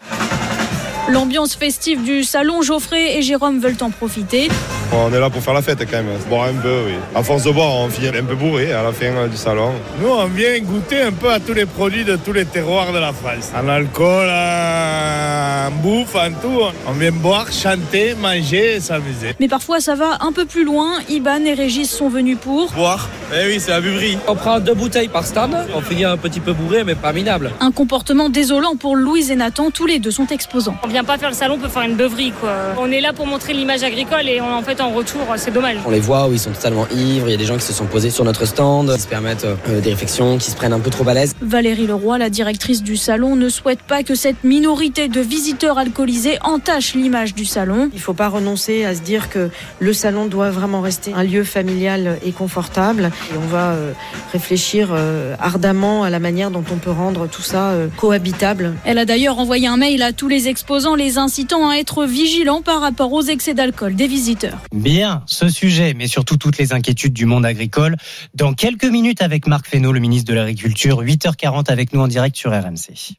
L'ambiance festive du salon, Geoffrey et Jérôme veulent en profiter. On est là pour faire la fête quand même, boire un peu, oui. À force de boire, on finit un peu bourré à la fin euh, du salon. Nous, on vient goûter un peu à tous les produits de tous les terroirs de la France. En alcool, en bouffe, en tout. On vient boire, chanter, manger et s'amuser. Mais parfois, ça va un peu plus loin. Iban et Régis sont venus pour... Boire Eh oui, c'est la buverie. On prend deux bouteilles par stand. On finit un petit peu bourré, mais pas minable. Un comportement désolant pour Louise et Nathan, tous les deux sont exposants. On vient pas faire le salon pour faire une beuverie, quoi. On est là pour montrer l'image agricole et en fait, en retour, c'est dommage. On les voit où ils sont totalement ivres, il y a des gens qui se sont posés sur notre stand, qui se permettent euh, des réflexions, qui se prennent un peu trop à l'aise. Valérie Leroy, la directrice du salon, ne souhaite pas que cette minorité de visiteurs alcoolisés entache l'image du salon. Il ne faut pas renoncer à se dire que le salon doit vraiment rester un lieu familial et confortable. Et on va euh, réfléchir euh, ardemment à la manière dont on peut rendre tout ça cohabitable. Elle a d'ailleurs envoyé un mail à tous les exposants les incitant à être vigilants par rapport aux excès d'alcool des visiteurs. Bien, ce sujet, mais surtout toutes les inquiétudes du monde agricole, dans quelques minutes avec Marc Fesneau, le ministre de l'Agriculture, 8h40 avec nous en direct sur RMC.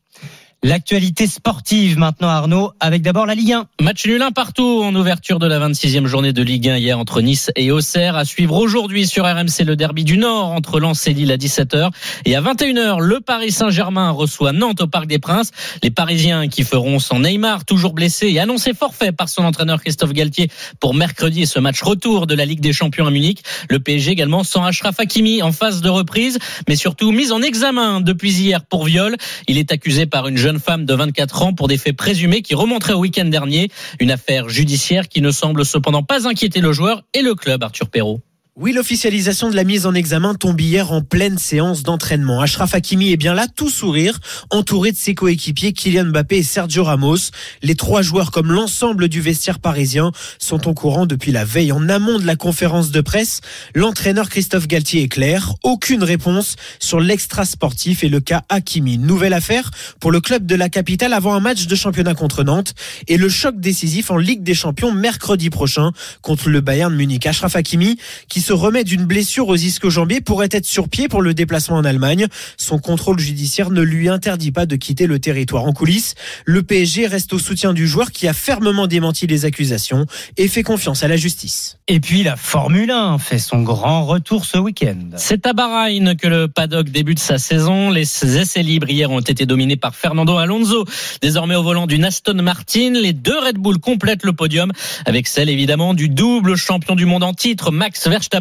L'actualité sportive maintenant Arnaud avec d'abord la Ligue 1. Match nul un partout en ouverture de la 26e journée de Ligue 1 hier entre Nice et Auxerre. À suivre aujourd'hui sur RMC le derby du Nord entre Lens et Lille à 17h. Et à 21h, le Paris Saint-Germain reçoit Nantes au Parc des Princes. Les Parisiens qui feront sans Neymar, toujours blessé et annoncé forfait par son entraîneur Christophe Galtier pour mercredi ce match retour de la Ligue des Champions à Munich. Le PSG également sans Achraf Hakimi en phase de reprise, mais surtout mis en examen depuis hier pour viol. Il est accusé par une jeune jeune femme de 24 ans pour des faits présumés qui remonteraient au week-end dernier. Une affaire judiciaire qui ne semble cependant pas inquiéter le joueur et le club, Arthur Perrault. Oui, l'officialisation de la mise en examen tombe hier en pleine séance d'entraînement. Ashraf Hakimi est bien là, tout sourire, entouré de ses coéquipiers Kylian Mbappé et Sergio Ramos. Les trois joueurs, comme l'ensemble du vestiaire parisien, sont au courant depuis la veille. En amont de la conférence de presse, l'entraîneur Christophe Galtier est clair. Aucune réponse sur l'extra sportif et le cas Hakimi. Nouvelle affaire pour le club de la capitale avant un match de championnat contre Nantes et le choc décisif en Ligue des Champions mercredi prochain contre le Bayern Munich. Ashraf Hakimi, qui se remet d'une blessure aux ischio-jambiers pourrait être sur pied pour le déplacement en Allemagne. Son contrôle judiciaire ne lui interdit pas de quitter le territoire. En coulisses, le PSG reste au soutien du joueur qui a fermement démenti les accusations et fait confiance à la justice. Et puis la Formule 1 fait son grand retour ce week-end. C'est à Bahreïn que le paddock débute sa saison. Les essais libres hier ont été dominés par Fernando Alonso, désormais au volant d'une Aston Martin. Les deux Red Bull complètent le podium avec celle évidemment du double champion du monde en titre, Max Verstappen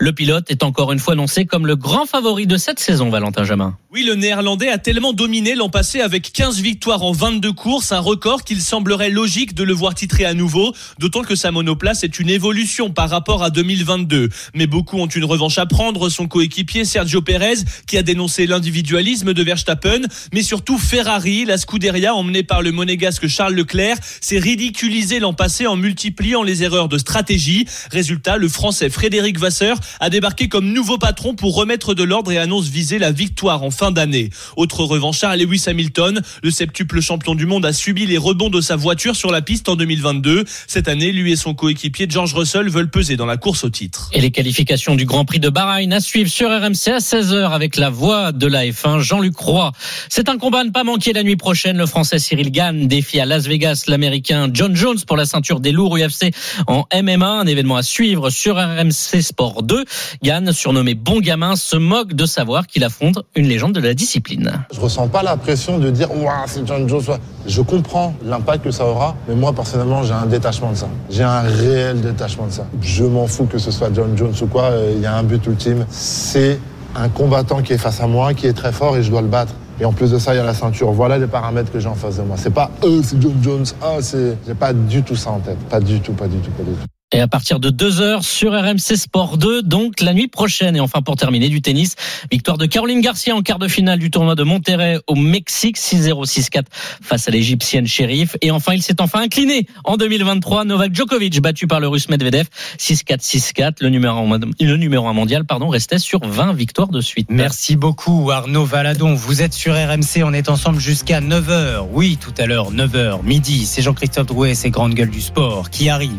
le pilote est encore une fois annoncé comme le grand favori de cette saison, Valentin Jamin. Oui, le néerlandais a tellement dominé l'an passé avec 15 victoires en 22 courses, un record qu'il semblerait logique de le voir titrer à nouveau, d'autant que sa monoplace est une évolution par rapport à 2022. Mais beaucoup ont une revanche à prendre, son coéquipier Sergio Perez, qui a dénoncé l'individualisme de Verstappen, mais surtout Ferrari, la Scuderia emmenée par le monégasque Charles Leclerc, s'est ridiculisé l'an passé en multipliant les erreurs de stratégie. Résultat, le français Frédéric Eric Vasseur a débarqué comme nouveau patron pour remettre de l'ordre et annonce viser la victoire en fin d'année. Autre revanchard, Lewis Hamilton, le septuple champion du monde a subi les rebonds de sa voiture sur la piste en 2022. Cette année, lui et son coéquipier George Russell veulent peser dans la course au titre. Et les qualifications du Grand Prix de Bahreïn à suivre sur RMC à 16h avec la voix de la F1, Jean-Luc Roy. C'est un combat à ne pas manquer la nuit prochaine. Le français Cyril Gann défie à Las Vegas l'américain John Jones pour la ceinture des lourds UFC en MMA. Un événement à suivre sur RMC Sport 2. Gann, surnommé bon gamin, se moque de savoir qu'il affronte une légende de la discipline. Je ressens pas la pression de dire waouh c'est John Jones. Je comprends l'impact que ça aura, mais moi personnellement j'ai un détachement de ça. J'ai un réel détachement de ça. Je m'en fous que ce soit John Jones ou quoi. Euh, il y a un but ultime. C'est un combattant qui est face à moi, qui est très fort et je dois le battre. Et en plus de ça, il y a la ceinture. Voilà les paramètres que j'ai en face de moi. C'est pas eux, c'est John Jones. Ah, c'est. J'ai pas du tout ça en tête. Pas du tout, pas du tout, pas du tout. Et à partir de 2h sur RMC Sport 2, donc la nuit prochaine. Et enfin, pour terminer, du tennis. Victoire de Caroline Garcia en quart de finale du tournoi de Monterrey au Mexique, 6-0, 6-4 face à l'égyptienne Sheriff. Et enfin, il s'est enfin incliné en 2023. Novak Djokovic, battu par le russe Medvedev, 6-4, 6-4. Le numéro, le numéro 1 mondial, pardon, restait sur 20 victoires de suite. Merci beaucoup, Arnaud Valadon. Vous êtes sur RMC. On est ensemble jusqu'à 9h. Oui, tout à l'heure, 9h, midi. C'est Jean-Christophe Drouet et ses grandes gueules du sport qui arrivent.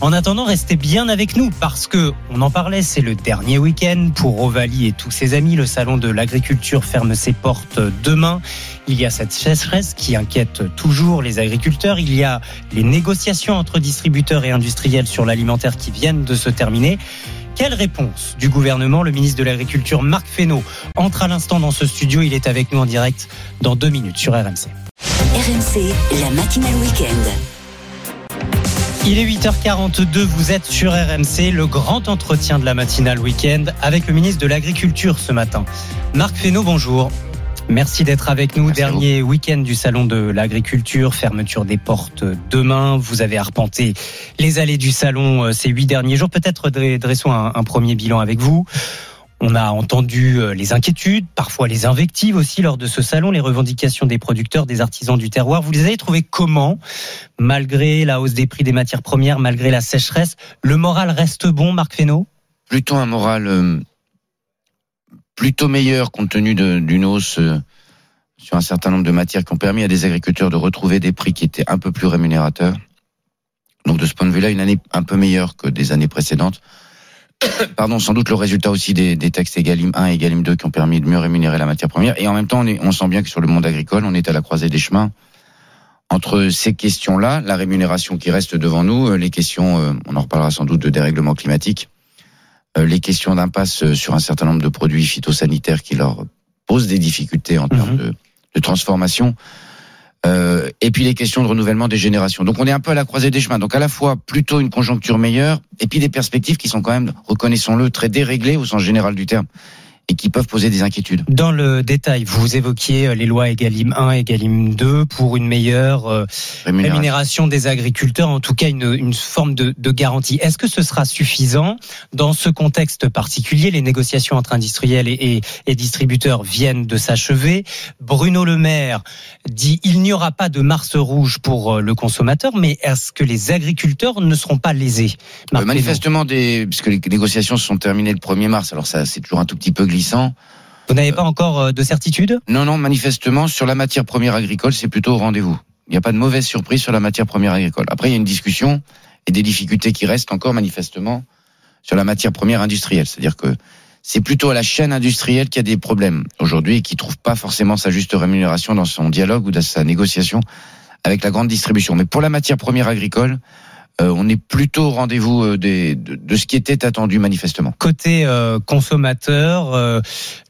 En attendant, restez bien avec nous parce que, on en parlait, c'est le dernier week-end pour Ovalie et tous ses amis. Le salon de l'agriculture ferme ses portes demain. Il y a cette sécheresse qui inquiète toujours les agriculteurs. Il y a les négociations entre distributeurs et industriels sur l'alimentaire qui viennent de se terminer. Quelle réponse du gouvernement? Le ministre de l'Agriculture, Marc Fesneau, entre à l'instant dans ce studio. Il est avec nous en direct dans deux minutes sur RMC. RMC, la matinale week-end. Il est 8h42, vous êtes sur RMC, le grand entretien de la matinale week-end avec le ministre de l'Agriculture ce matin. Marc Fesneau, bonjour. Merci d'être avec nous. Dernier week-end du salon de l'agriculture, fermeture des portes demain. Vous avez arpenté les allées du salon euh, ces huit derniers jours. Peut-être dressons un, un premier bilan avec vous. On a entendu euh, les inquiétudes, parfois les invectives aussi lors de ce salon, les revendications des producteurs, des artisans du terroir. Vous les avez trouvées comment? Malgré la hausse des prix des matières premières, malgré la sécheresse, le moral reste bon, Marc Fesneau? Plutôt un moral euh, plutôt meilleur compte tenu d'une hausse euh, sur un certain nombre de matières qui ont permis à des agriculteurs de retrouver des prix qui étaient un peu plus rémunérateurs. Donc de ce point de vue-là, une année un peu meilleure que des années précédentes. pardon, sans doute le résultat aussi des, des textes Egalim 1 et Egalim 2 qui ont permis de mieux rémunérer la matière première. Et en même temps, on, est- on sent bien que sur le monde agricole, on est à la croisée des chemins entre ces questions-là, la rémunération qui reste devant nous, euh, les questions, euh, on en reparlera sans doute de dérèglement climatique, euh, les questions d'impasse sur un certain nombre de produits phytosanitaires qui leur posent des difficultés en termes de, de transformation. Euh, et puis les questions de renouvellement des générations. Donc on est un peu à la croisée des chemins. Donc à la fois plutôt une conjoncture meilleure, et puis des perspectives qui sont quand même, reconnaissons-le, très déréglées au sens général du terme, et qui peuvent poser des inquiétudes. Dans le détail, vous évoquiez euh, les lois Egalim 1 et Egalim 2 pour une meilleure euh, Rémunération. rémunération des agriculteurs, en tout cas une, une forme de, de garantie. Est-ce que ce sera suffisant dans ce contexte particulier? Les négociations entre industriels et, et- et distributeurs viennent de s'achever. Bruno Le Maire dit il n'y aura pas de mars rouge pour euh, le consommateur, mais est-ce que les agriculteurs ne seront pas lésés? Euh, manifestement, des, puisque les négociations se sont terminées le 1er mars, alors ça c'est toujours un tout petit peu glissant. Vous n'avez pas encore euh, de certitude? Non, non, manifestement, sur la matière première agricole, c'est plutôt au rendez-vous. Il n'y a pas de mauvaise surprise sur la matière première agricole. Après, il y a une discussion et des difficultés qui restent encore manifestement sur la matière première industrielle. C'est-à-dire que c'est plutôt à la chaîne industrielle qu'il y a des problèmes aujourd'hui et qui trouve pas forcément sa juste rémunération dans son dialogue ou dans sa négociation avec la grande distribution. Mais pour la matière première agricole, euh, on est plutôt au rendez-vous euh, de, ce qui était attendu manifestement. Côté euh, consommateur,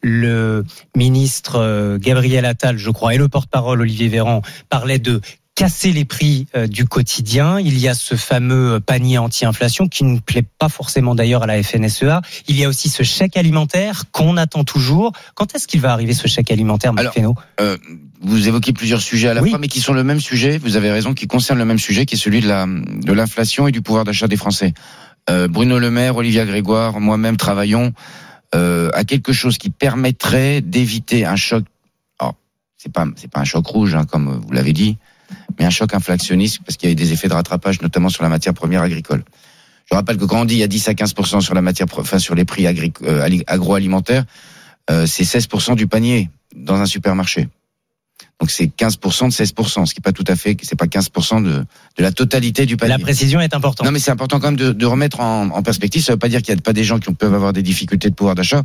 le ministre Gabriel Attal, je crois, et le porte-parole Olivier Véran parlaient de casser les prix euh, du quotidien. Il y a ce fameux panier anti-inflation qui ne plaît pas forcément d'ailleurs à la FNSEA. Il y a aussi ce chèque alimentaire qu'on attend toujours. Quand est-ce qu'il va arriver ce chèque alimentaire, Marc Fesneau? Euh, vous évoquez plusieurs sujets à la fois, mais qui sont le même sujet. Vous avez raison, qui concernent le même sujet, qui est celui de la de l'inflation et du pouvoir d'achat des Français. Euh, Bruno Le Maire, Olivia Grégoire, moi-même travaillons euh, à quelque chose qui permettrait d'éviter un choc. Alors, c'est pas c'est pas un choc rouge, hein, comme vous l'avez dit, mais un choc inflationniste parce qu'il y a eu des effets de rattrapage, notamment sur la matière première agricole. Je rappelle que quand on dit il y a 10 à 15% sur la matière, enfin sur les prix euh, ali- agroalimentaires, euh, c'est 16 du panier dans un supermarché. Donc c'est 15% de 16%, ce qui est pas tout à fait, c'est pas 15% de, de la totalité du panier. La précision est importante. Non, mais c'est important quand même de, de remettre en, en perspective. Ça veut pas dire qu'il y a pas des gens qui peuvent avoir des difficultés de pouvoir d'achat.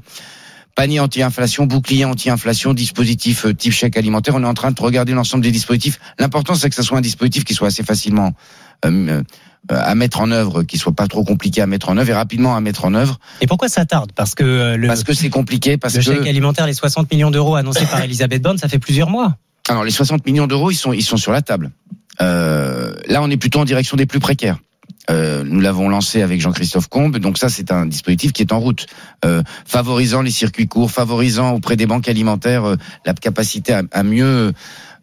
Panier anti-inflation, bouclier anti-inflation, dispositif euh, type chèque alimentaire. On est en train de regarder l'ensemble des dispositifs. L'important, c'est que ce soit un dispositif qui soit assez facilement euh, euh, à mettre en œuvre, qui soit pas trop compliqué à mettre en œuvre et rapidement à mettre en œuvre. Et pourquoi ça tarde? Parce que euh, le, Parce que c'est compliqué, parce le que chèque alimentaire, les 60 millions d'euros annoncés par Elisabeth Borne, ça fait plusieurs mois. Alors les 60 millions d'euros, ils sont ils sont sur la table. Euh, là, on est plutôt en direction des plus précaires. Euh, nous l'avons lancé avec Jean-Christophe Combe, donc ça c'est un dispositif qui est en route, euh, favorisant les circuits courts, favorisant auprès des banques alimentaires euh, la capacité à, à mieux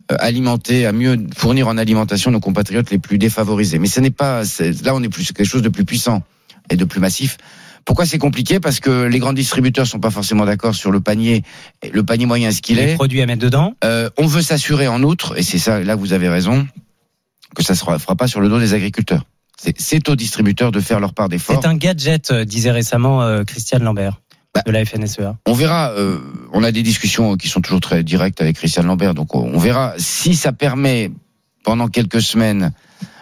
alimenter, à mieux fournir en alimentation nos compatriotes les plus défavorisés. Mais ce n'est pas là on est plus quelque chose de plus puissant et de plus massif. Pourquoi c'est compliqué? Parce que les grands distributeurs sont pas forcément d'accord sur le panier, le panier moyen ce qu'il est. Les produits à mettre dedans. Euh, on veut s'assurer en outre, et c'est ça, là vous avez raison, que ça ne se fera pas sur le dos des agriculteurs. C'est- aux distributeurs de faire leur part d'effort. C'est un gadget, euh, disait récemment euh, Christiane Lambert Bah, de la FNSEA. On verra. euh, on a des discussions qui sont toujours très directes avec Christian Lambert, donc on verra si ça permet pendant quelques semaines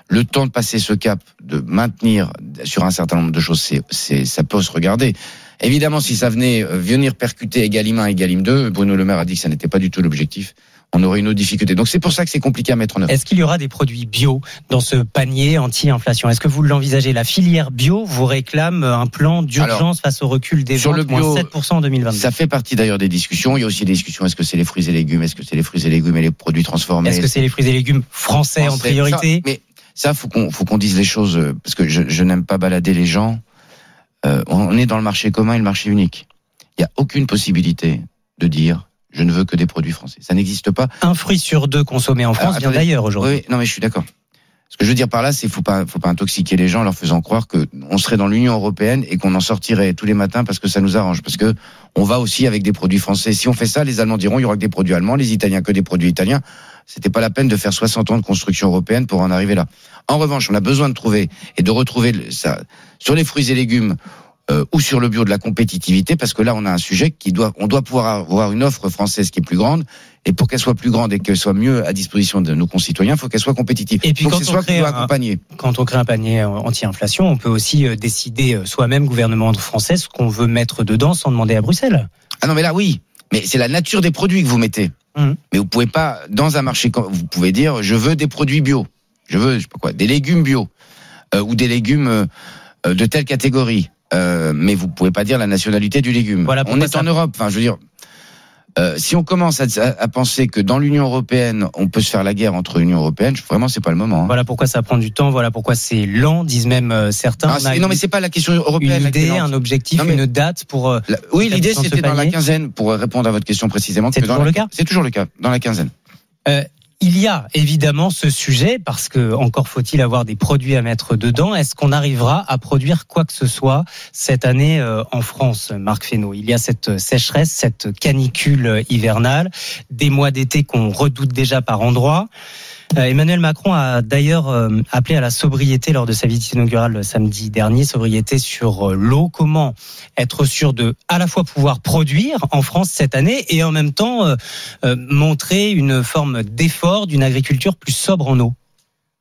le temps de passer ce cap, de maintenir sur un certain nombre de choses, ça peut se regarder. Évidemment, si ça venait euh, venir percuter Egalim 1 et Egalim 2, Bruno Le Maire a dit que ça n'était pas du tout l'objectif. On aurait une autre difficulté. Donc c'est pour ça que c'est compliqué à mettre en œuvre. Est-ce qu'il y aura des produits bio dans ce panier anti-inflation? Est-ce que vous l'envisagez? La filière bio vous réclame un plan d'urgence face au recul des sur ventes, le bio, moins 7% en 2022. Ça fait partie d'ailleurs des discussions. Il y a aussi des discussions. Est-ce que c'est les fruits et légumes? Est-ce que c'est les fruits et légumes et les produits transformés? Est-ce que c'est les fruits et légumes français, en priorité? ça, Mais ça, faut qu'on faut qu'on dise les choses euh, parce que je, je n'aime pas balader les gens. Euh, on est dans le marché commun et le marché unique. Il n'y a aucune possibilité de dire je ne veux que des produits français. Ça n'existe pas. Un fruit sur deux consommé en France Alors, vient d'ailleurs aujourd'hui. Oui, non mais je suis d'accord. Ce que je veux dire par là, c'est faut pas, faut pas intoxiquer les gens en leur faisant croire que on serait dans l'Union européenne et qu'on en sortirait tous les matins parce que ça nous arrange. Parce que on va aussi avec des produits français. Si on fait ça, les Allemands diront il y aura que des produits allemands, les Italiens que des produits italiens. C'était pas la peine de faire 60 ans de construction européenne pour en arriver là. En revanche, on a besoin de trouver et de retrouver ça sur les fruits et légumes euh, ou sur le bio de la compétitivité parce que là on a un sujet qui doit on doit pouvoir avoir une offre française qui est plus grande Et pour qu'elle soit plus grande et qu'elle soit mieux à disposition de nos concitoyens, il faut qu'elle soit compétitive. Et puis Donc quand on soit crée un- accompagner. Quand on crée un panier anti-inflation, on peut aussi euh, décider euh, soi-même, gouvernement français, ce qu'on veut mettre dedans sans demander à Bruxelles. Ah non, mais là, oui. Mais c'est la nature des produits que vous mettez. Mhm. Mais vous pouvez pas, dans un marché, vous pouvez dire, je veux des produits bio. Je veux, je sais pas quoi, des légumes bio. Euh, ou des légumes euh, de telle catégorie. Euh, mais vous pouvez pas dire la nationalité du légume. Voilà on est ça- en Europe. Enfin, je veux dire, euh, si on commence à, penser que dans l'Union européenne, on peut se faire la guerre entre l'Union européenne, vraiment, c'est pas le moment. hein. Voilà pourquoi ça prend du temps, voilà pourquoi c'est lent, disent même euh, certains. Ah, On a c'est- non, mais une- c'est pas la question européenne. une idée, un objectif, Non, mais- une date pour. La- oui, l'idée c'était dans la quinzaine, pour répondre à votre question précisément. C'est toujours la- le cas C'est toujours le cas, dans la quinzaine. Euh, il y a évidemment ce sujet parce que encore faut-il avoir des produits à mettre dedans. Est-ce qu'on arrivera à produire quoi que ce soit cette année euh, en France, Marc Fesneau? Il y a cette sécheresse, cette canicule hivernale, des mois d'été qu'on redoute déjà par endroits. Euh, Emmanuel Macron a d'ailleurs euh, appelé à la sobriété lors de sa visite inaugurale samedi dernier, sobriété sur euh, l'eau. Comment être sûr de à la fois pouvoir produire en France cette année et en même temps montrer une forme d'effort d'une agriculture plus sobre en eau?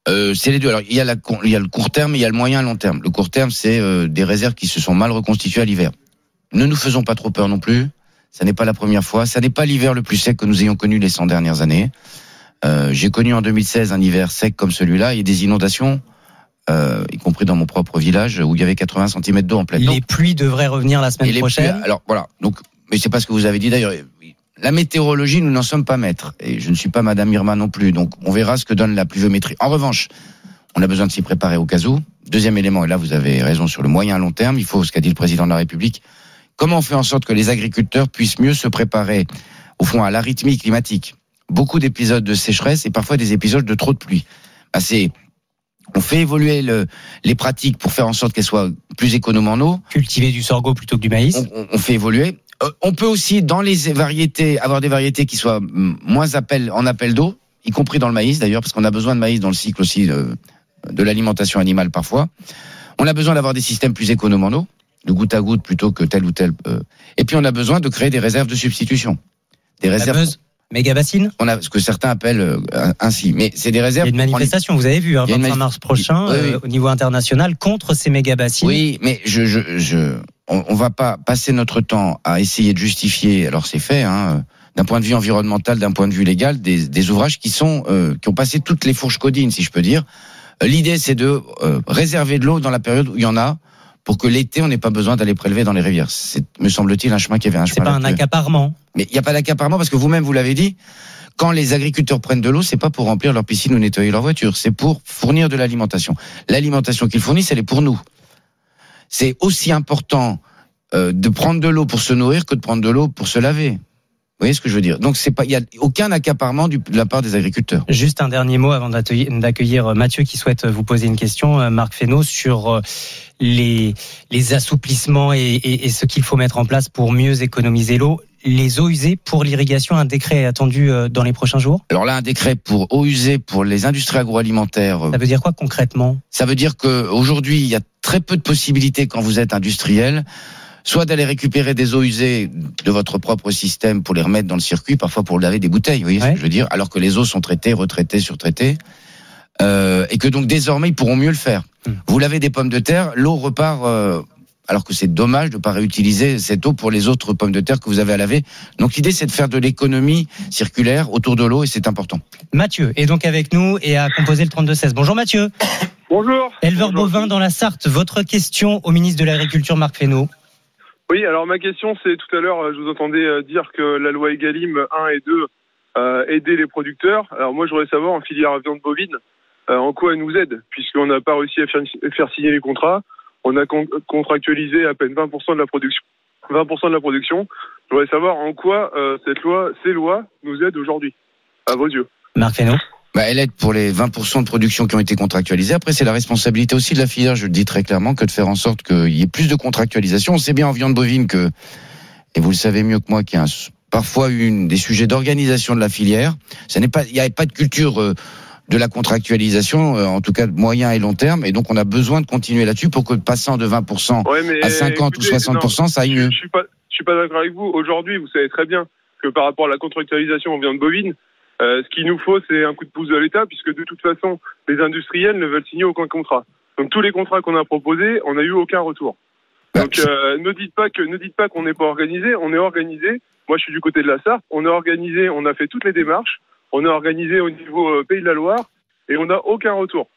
C'est les deux. Alors il y a le court terme, et il y a le moyen long terme. Le court terme, c'est des réserves qui se sont mal reconstituées à l'hiver. Ne nous faisons pas trop peur non plus. Ça n'est pas la première fois. Ça n'est pas l'hiver le plus sec que nous ayons connu les 100 dernières années. Euh, J'ai connu en 2016 un hiver sec comme celui-là et des inondations, euh, y compris dans mon propre village où il y avait 80 cm d'eau en pleine. Les Donc, pluies devraient revenir la semaine prochaine. pluies, alors voilà. Donc, mais c'est pas ce que vous avez dit d'ailleurs. La météorologie, nous n'en sommes pas maîtres. Et je ne suis pas Madame Irma non plus. Donc, on verra ce que donne la pluviométrie. En revanche, on a besoin de s'y préparer au cas où. Deuxième élément, et là vous avez raison sur le moyen long terme, il faut ce qu'a dit le président de la République. Comment on fait en sorte que les agriculteurs puissent mieux se préparer, au fond, à l'arythmie climatique? Beaucoup d'épisodes de sécheresse et parfois des épisodes de trop de pluie. Bah, c'est on fait évoluer le, les pratiques pour faire en sorte qu'elles soient plus économes en eau. Cultiver du sorgho plutôt que du maïs. On, on- on fait évoluer. Euh, on peut aussi, dans les variétés, avoir des variétés qui soient mm, moins appel, en appel d'eau, y compris dans le maïs d'ailleurs, parce qu'on a besoin de maïs dans le cycle aussi de, de l'alimentation animale parfois. On a besoin d'avoir des systèmes plus économes en eau, de goutte à goutte plutôt que tel ou tel. euh. Et puis on a besoin de créer des réserves de substitution. Des réserves. Fameuse méga bassine On a ce que certains appellent euh, ainsi, mais c'est des réserves. Il y a une manifestation, vous avez vu, hein, Il y a une 25 manif- mars prochain, Oui, oui. euh, au niveau international, contre ces méga bassines. Oui, mais je, je, je, on, on va pas passer notre temps à essayer de justifier. Alors c'est fait, hein, euh, d'un point de vue environnemental, d'un point de vue légal, des, des ouvrages qui sont euh, qui ont passé toutes les fourches codines, si je peux dire. Euh, L'idée, c'est de euh, réserver de l'eau dans la période où il y en a, pour que l'été, on n'ait pas besoin d'aller prélever dans les rivières. C'est, me semble-t-il, un chemin qui avait un C'est chemin. pas un accaparement. Mais il n'y a pas d'accaparement parce que vous-même, vous l'avez dit, quand les agriculteurs prennent de l'eau, c'est pas pour remplir leur piscine ou nettoyer leur voiture, c'est pour fournir de l'alimentation. L'alimentation qu'ils fournissent, elle est pour nous. C'est aussi important euh, de prendre de l'eau pour se nourrir que de prendre de l'eau pour se laver. Vous voyez ce que je veux dire? Donc c'est pas, il y a aucun accaparement du- de la part des agriculteurs. Juste un dernier mot avant d'accueillir d'accueillir Mathieu qui souhaite vous poser une question, euh, Marc Fesneau, sur euh, les, les assouplissements et, et- et ce qu'il faut mettre en place pour mieux économiser l'eau. Les eaux usées pour l'irrigation, un décret est attendu euh, dans les prochains jours? Alors là, un décret pour eau usée pour les industries agroalimentaires. euh, Ça veut dire quoi concrètement? Ça veut dire que aujourd'hui, il y a très peu de possibilités quand vous êtes industriel, soit d'aller récupérer des eaux usées de votre propre système pour les remettre dans le circuit, parfois pour laver des bouteilles, vous voyez ce que je veux dire, alors que les eaux sont traitées, retraitées, surtraitées, euh, et que donc désormais ils pourront mieux le faire. Vous lavez des pommes de terre, l'eau repart. euh, alors que c'est dommage de ne pas réutiliser cette eau pour les autres pommes de terre que vous avez à laver. Donc l'idée, c'est de faire de l'économie circulaire autour de l'eau et c'est important. Mathieu est donc avec nous et a composé le 32-16. Bonjour Mathieu. Bonjour. Éleveur bovin dans la Sarthe, votre question au ministre de l'Agriculture Marc Fesneau. Oui, alors ma question, c'est tout à l'heure, euh, je vous entendais euh, dire que la loi Egalim 1 et 2 euh, aidait les producteurs. Alors moi, je voudrais savoir en filière viande bovine, euh, en quoi elle nous aide, puisqu'on n'a pas réussi à faire, signer les contrats. On a con- contractualisé à peine 20% de la production. 20% de la production. Je voudrais savoir en quoi euh, cette loi, ces lois nous aident aujourd'hui, à vos yeux. Marc. Bah, elle aide pour les 20% de production qui ont été contractualisées. Après, c'est la responsabilité aussi de la filière, je le dis très clairement, que de faire en sorte qu'il y ait plus de contractualisation. On sait bien en viande bovine que, et vous le savez mieux que moi, qu'il y a un- parfois une, des sujets d'organisation de la filière. Ça n'est pas, il n'y a pas de culture euh, de la contractualisation, euh, en tout cas de moyen et long terme, et donc on a besoin de continuer là-dessus pour que passant de 20% Ouais, mais à 50 écoutez, ou 60%, non, ça aille mieux. Je suis pas, pas d'accord avec vous. Aujourd'hui, vous savez très bien que par rapport à la contractualisation en viande bovine, euh, ce qu'il nous faut, c'est un coup de pouce de l'État, puisque de toute façon, les industriels ne veulent signer aucun contrat. Donc tous les contrats qu'on a proposés, on n'a eu aucun retour. Donc euh, ne dites pas que ne dites pas qu'on n'est pas organisé, on est organisé. Moi, je suis du côté de la Sarthe. On est organisé, on a fait toutes les démarches. On est organisé au niveau euh, Pays de la Loire et on n'a aucun retour.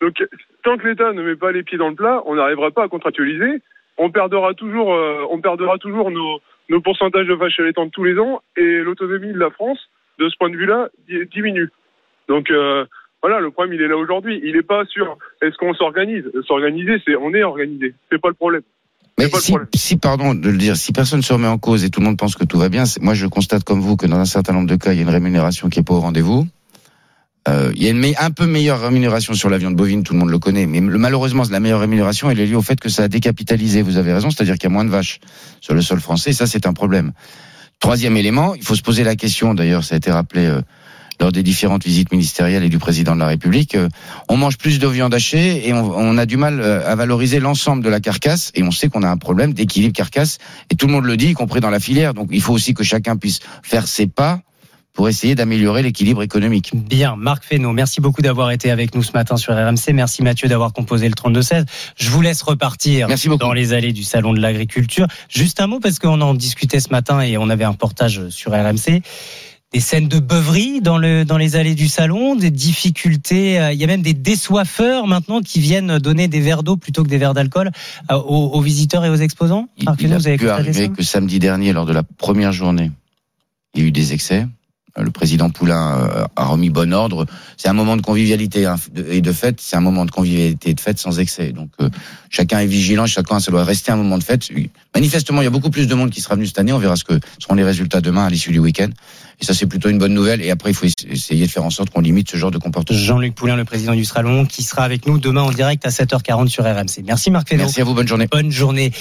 Donc tant que l'État ne met pas les pieds dans le plat, on n'arrivera pas à contractualiser. On perdra toujours, on perdra toujours nos, nos pourcentages de vaches allaitantes tous les ans et l'autonomie de la France, de ce point de vue-là, di- diminue. Donc euh, voilà, le problème il est là aujourd'hui. Il n'est pas sur est-ce qu'on s'organise. S'organiser, c'est on est organisé. C'est pas le problème. Mais si, si, pardon de le dire, si personne se remet en cause et tout le monde pense que tout va bien, moi je constate comme vous que dans un certain nombre de cas, il y a une rémunération qui est pas au rendez-vous. Euh, il y a une un peu meilleure rémunération sur la viande bovine, tout le monde le connaît, mais le- malheureusement, la meilleure rémunération, elle est liée au fait que ça a décapitalisé. Vous avez raison, c'est-à-dire qu'il y a moins de vaches sur le sol français. Ça, c'est un problème. Troisième élément, il faut se poser la question. D'ailleurs, ça a été rappelé euh, lors des différentes visites ministérielles et du président de la République. euh, on mange plus de viande hachée et on, on a du mal euh, à valoriser l'ensemble de la carcasse. Et on sait qu'on a un problème d'équilibre carcasse. Et tout le monde le dit, y compris dans la filière. Donc, il faut aussi que chacun puisse faire ses pas pour essayer d'améliorer l'équilibre économique. Bien, Marc Fesneau, merci beaucoup d'avoir été avec nous ce matin sur RMC. Merci Mathieu d'avoir composé le 32-16. Je vous laisse repartir dans les allées du Salon de l'Agriculture. Juste un mot parce qu'on en discutait ce matin et on avait un reportage sur RMC. Des scènes de beuverie dans, le, dans les allées du salon, des difficultés. euh, Il y a même des désoiffeurs maintenant qui viennent donner des verres d'eau plutôt que des verres d'alcool euh, aux, aux visiteurs et aux exposants. Il Fesneau, a vous avez pu arriver que samedi dernier, lors de la première journée, il y a eu des excès. Euh, Le président Poulain euh, a remis bon ordre. C'est un moment de convivialité hein, et de fête. C'est un moment de convivialité et de fête sans excès. Donc euh, chacun est vigilant, chacun ça doit rester un moment de fête. Manifestement, il y a beaucoup plus de monde qui sera venu cette année. On verra ce que seront les résultats demain à l'issue du week-end. Et ça, c'est plutôt une bonne nouvelle. Et après, il faut essayer de faire en sorte qu'on limite ce genre de comportement. Jean-Luc Poulain, le président du Salon, qui sera avec nous demain en direct à 7h40 sur RMC. Merci Marc Fesneau. Merci à vous, bonne journée. Bonne journée.